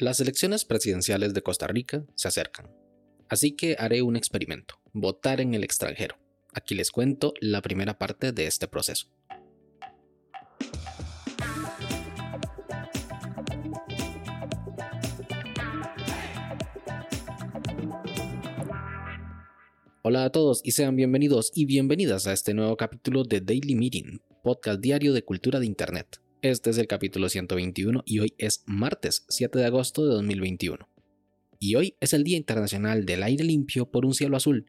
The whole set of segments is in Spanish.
Las elecciones presidenciales de Costa Rica se acercan, así que haré un experimento, votar en el extranjero. Aquí les cuento la primera parte de este proceso. Hola a todos y sean bienvenidos y bienvenidas a este nuevo capítulo de Daily Meeting, podcast diario de cultura de Internet. Este es el capítulo 121 y hoy es martes 7 de agosto de 2021. Y hoy es el Día Internacional del Aire Limpio por un Cielo Azul,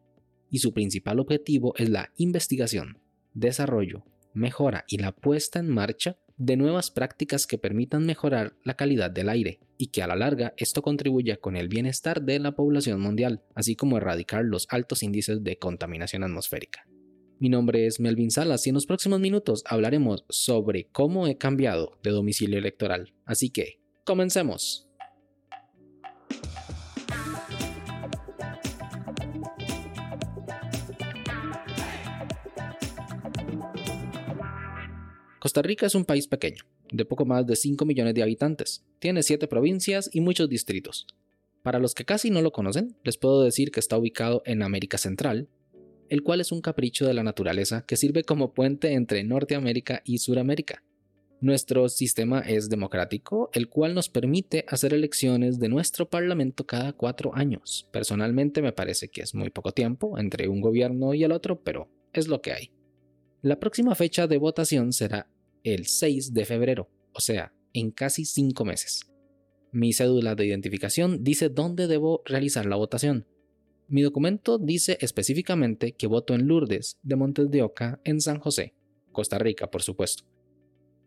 y su principal objetivo es la investigación, desarrollo, mejora y la puesta en marcha de nuevas prácticas que permitan mejorar la calidad del aire y que a la larga esto contribuya con el bienestar de la población mundial, así como erradicar los altos índices de contaminación atmosférica. Mi nombre es Melvin Salas y en los próximos minutos hablaremos sobre cómo he cambiado de domicilio electoral. Así que, comencemos. Costa Rica es un país pequeño, de poco más de 5 millones de habitantes. Tiene 7 provincias y muchos distritos. Para los que casi no lo conocen, les puedo decir que está ubicado en América Central, el cual es un capricho de la naturaleza que sirve como puente entre Norteamérica y Suramérica. Nuestro sistema es democrático, el cual nos permite hacer elecciones de nuestro Parlamento cada cuatro años. Personalmente me parece que es muy poco tiempo entre un gobierno y el otro, pero es lo que hay. La próxima fecha de votación será el 6 de febrero, o sea, en casi cinco meses. Mi cédula de identificación dice dónde debo realizar la votación, mi documento dice específicamente que voto en Lourdes, de Montes de Oca, en San José, Costa Rica, por supuesto.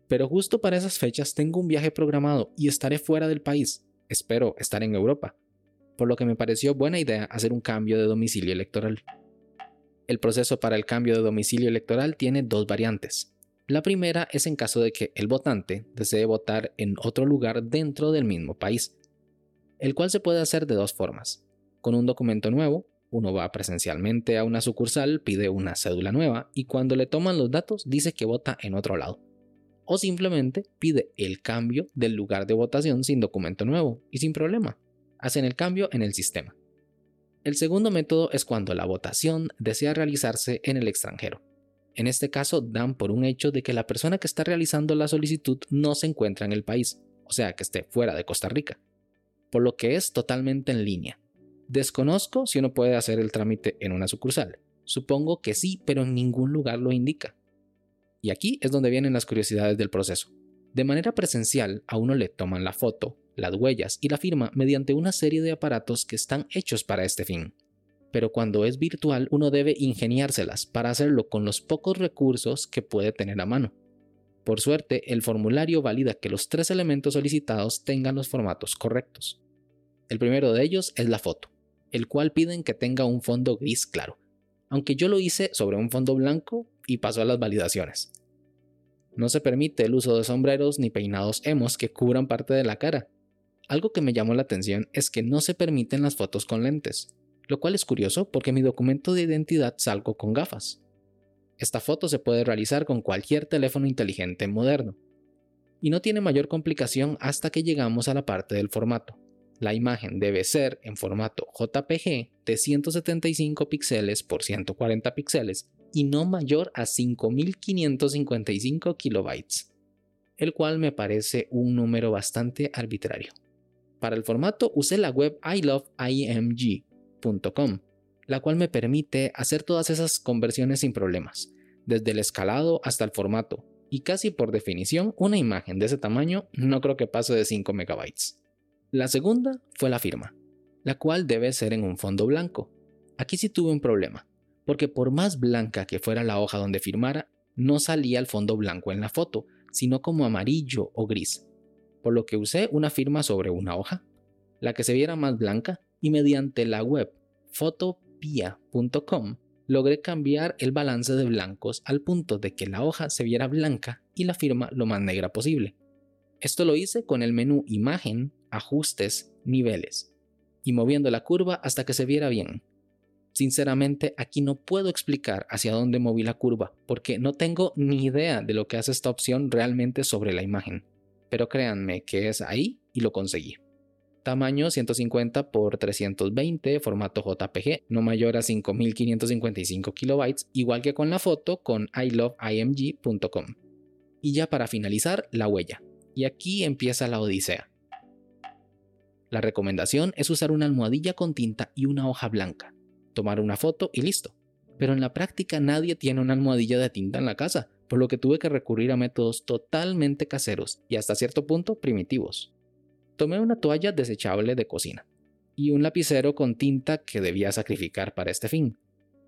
Pero justo para esas fechas tengo un viaje programado y estaré fuera del país. Espero estar en Europa. Por lo que me pareció buena idea hacer un cambio de domicilio electoral. El proceso para el cambio de domicilio electoral tiene dos variantes. La primera es en caso de que el votante desee votar en otro lugar dentro del mismo país, el cual se puede hacer de dos formas con un documento nuevo, uno va presencialmente a una sucursal, pide una cédula nueva y cuando le toman los datos dice que vota en otro lado. O simplemente pide el cambio del lugar de votación sin documento nuevo y sin problema. Hacen el cambio en el sistema. El segundo método es cuando la votación desea realizarse en el extranjero. En este caso dan por un hecho de que la persona que está realizando la solicitud no se encuentra en el país, o sea que esté fuera de Costa Rica, por lo que es totalmente en línea Desconozco si uno puede hacer el trámite en una sucursal. Supongo que sí, pero en ningún lugar lo indica. Y aquí es donde vienen las curiosidades del proceso. De manera presencial, a uno le toman la foto, las huellas y la firma mediante una serie de aparatos que están hechos para este fin. Pero cuando es virtual, uno debe ingeniárselas para hacerlo con los pocos recursos que puede tener a mano. Por suerte, el formulario valida que los tres elementos solicitados tengan los formatos correctos. El primero de ellos es la foto el cual piden que tenga un fondo gris claro, aunque yo lo hice sobre un fondo blanco y pasó a las validaciones. No se permite el uso de sombreros ni peinados hemos que cubran parte de la cara. Algo que me llamó la atención es que no se permiten las fotos con lentes, lo cual es curioso porque mi documento de identidad salgo con gafas. Esta foto se puede realizar con cualquier teléfono inteligente moderno, y no tiene mayor complicación hasta que llegamos a la parte del formato. La imagen debe ser en formato JPG de 175 píxeles por 140 píxeles y no mayor a 5555 kilobytes, el cual me parece un número bastante arbitrario. Para el formato usé la web iloveimg.com, la cual me permite hacer todas esas conversiones sin problemas, desde el escalado hasta el formato, y casi por definición una imagen de ese tamaño no creo que pase de 5 megabytes. La segunda fue la firma, la cual debe ser en un fondo blanco. Aquí sí tuve un problema, porque por más blanca que fuera la hoja donde firmara, no salía el fondo blanco en la foto, sino como amarillo o gris, por lo que usé una firma sobre una hoja, la que se viera más blanca, y mediante la web fotopia.com logré cambiar el balance de blancos al punto de que la hoja se viera blanca y la firma lo más negra posible. Esto lo hice con el menú Imagen ajustes, niveles, y moviendo la curva hasta que se viera bien. Sinceramente, aquí no puedo explicar hacia dónde moví la curva, porque no tengo ni idea de lo que hace esta opción realmente sobre la imagen. Pero créanme que es ahí y lo conseguí. tamaño 150 x 320, formato JPG, no mayor a 5555 kilobytes, igual que con la foto con iloveimg.com. Y ya para finalizar, la huella. Y aquí empieza la odisea. La recomendación es usar una almohadilla con tinta y una hoja blanca, tomar una foto y listo. Pero en la práctica nadie tiene una almohadilla de tinta en la casa, por lo que tuve que recurrir a métodos totalmente caseros y hasta cierto punto primitivos. Tomé una toalla desechable de cocina y un lapicero con tinta que debía sacrificar para este fin.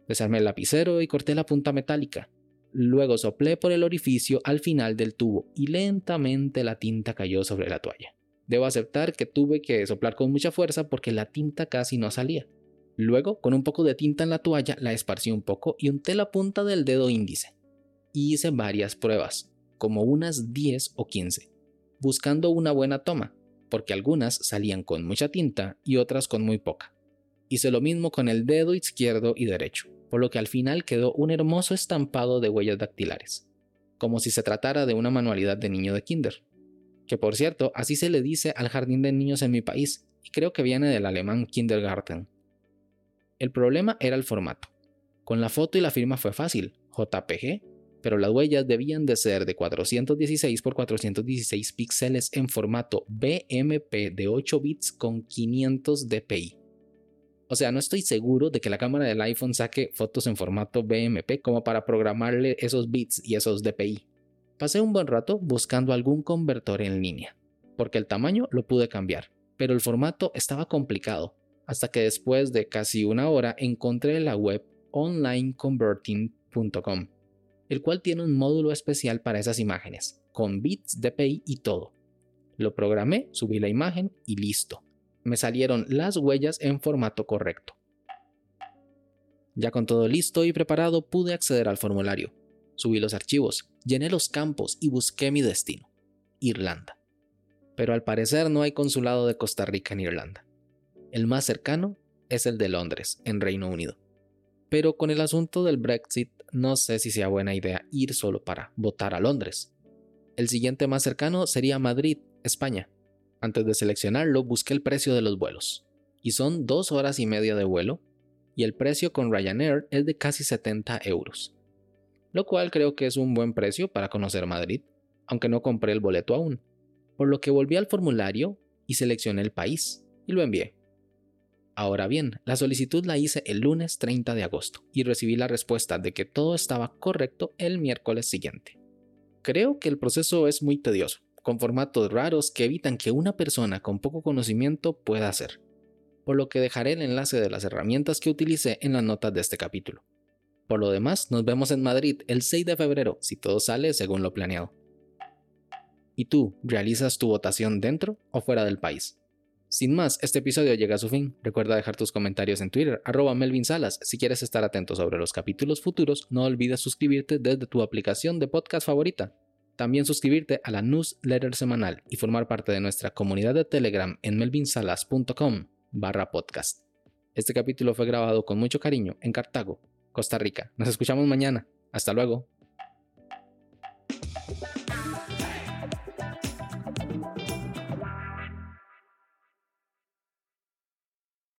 Desarmé el lapicero y corté la punta metálica. Luego soplé por el orificio al final del tubo y lentamente la tinta cayó sobre la toalla. Debo aceptar que tuve que soplar con mucha fuerza porque la tinta casi no salía. Luego, con un poco de tinta en la toalla, la esparcí un poco y unté la punta del dedo índice. Hice varias pruebas, como unas 10 o 15, buscando una buena toma, porque algunas salían con mucha tinta y otras con muy poca. Hice lo mismo con el dedo izquierdo y derecho, por lo que al final quedó un hermoso estampado de huellas dactilares, como si se tratara de una manualidad de niño de kinder. Que por cierto, así se le dice al jardín de niños en mi país, y creo que viene del alemán Kindergarten. El problema era el formato. Con la foto y la firma fue fácil, JPG, pero las huellas debían de ser de 416 x 416 píxeles en formato BMP de 8 bits con 500 dpi. O sea, no estoy seguro de que la cámara del iPhone saque fotos en formato BMP como para programarle esos bits y esos dpi. Pasé un buen rato buscando algún convertor en línea, porque el tamaño lo pude cambiar, pero el formato estaba complicado, hasta que después de casi una hora encontré la web onlineconverting.com el cual tiene un módulo especial para esas imágenes, con bits, DPI y todo. Lo programé, subí la imagen y listo. Me salieron las huellas en formato correcto. Ya con todo listo y preparado pude acceder al formulario. Subí los archivos, llené los campos y busqué mi destino, Irlanda. Pero al parecer no hay consulado de Costa Rica en Irlanda. El más cercano es el de Londres, en Reino Unido. Pero con el asunto del Brexit no sé si sea buena idea ir solo para votar a Londres. El siguiente más cercano sería Madrid, España. Antes de seleccionarlo busqué el precio de los vuelos. Y son dos horas y media de vuelo, y el precio con Ryanair es de casi 70 euros. Lo cual creo que es un buen precio para conocer Madrid, aunque no compré el boleto aún. Por lo que volví al formulario y seleccioné el país, y lo envié. Ahora bien, la solicitud la hice el lunes 30 de agosto y recibí la respuesta de que todo estaba correcto el miércoles siguiente. Creo que el proceso es muy tedioso, con formatos raros que evitan que una persona con poco conocimiento pueda hacer, por lo que dejaré el enlace de las herramientas que utilicé en las notas de este capítulo. Por lo demás, nos vemos en Madrid el 6 de febrero, si todo sale según lo planeado. ¿Y tú, realizas tu votación dentro o fuera del país? Sin más, este episodio llega a su fin. Recuerda dejar tus comentarios en Twitter, arroba Melvin Salas. Si quieres estar atento sobre los capítulos futuros, no olvides suscribirte desde tu aplicación de podcast favorita. También suscribirte a la newsletter semanal y formar parte de nuestra comunidad de Telegram en melvinsalas.com barra podcast. Este capítulo fue grabado con mucho cariño en Cartago, Costa Rica. Nos escuchamos mañana. Hasta luego.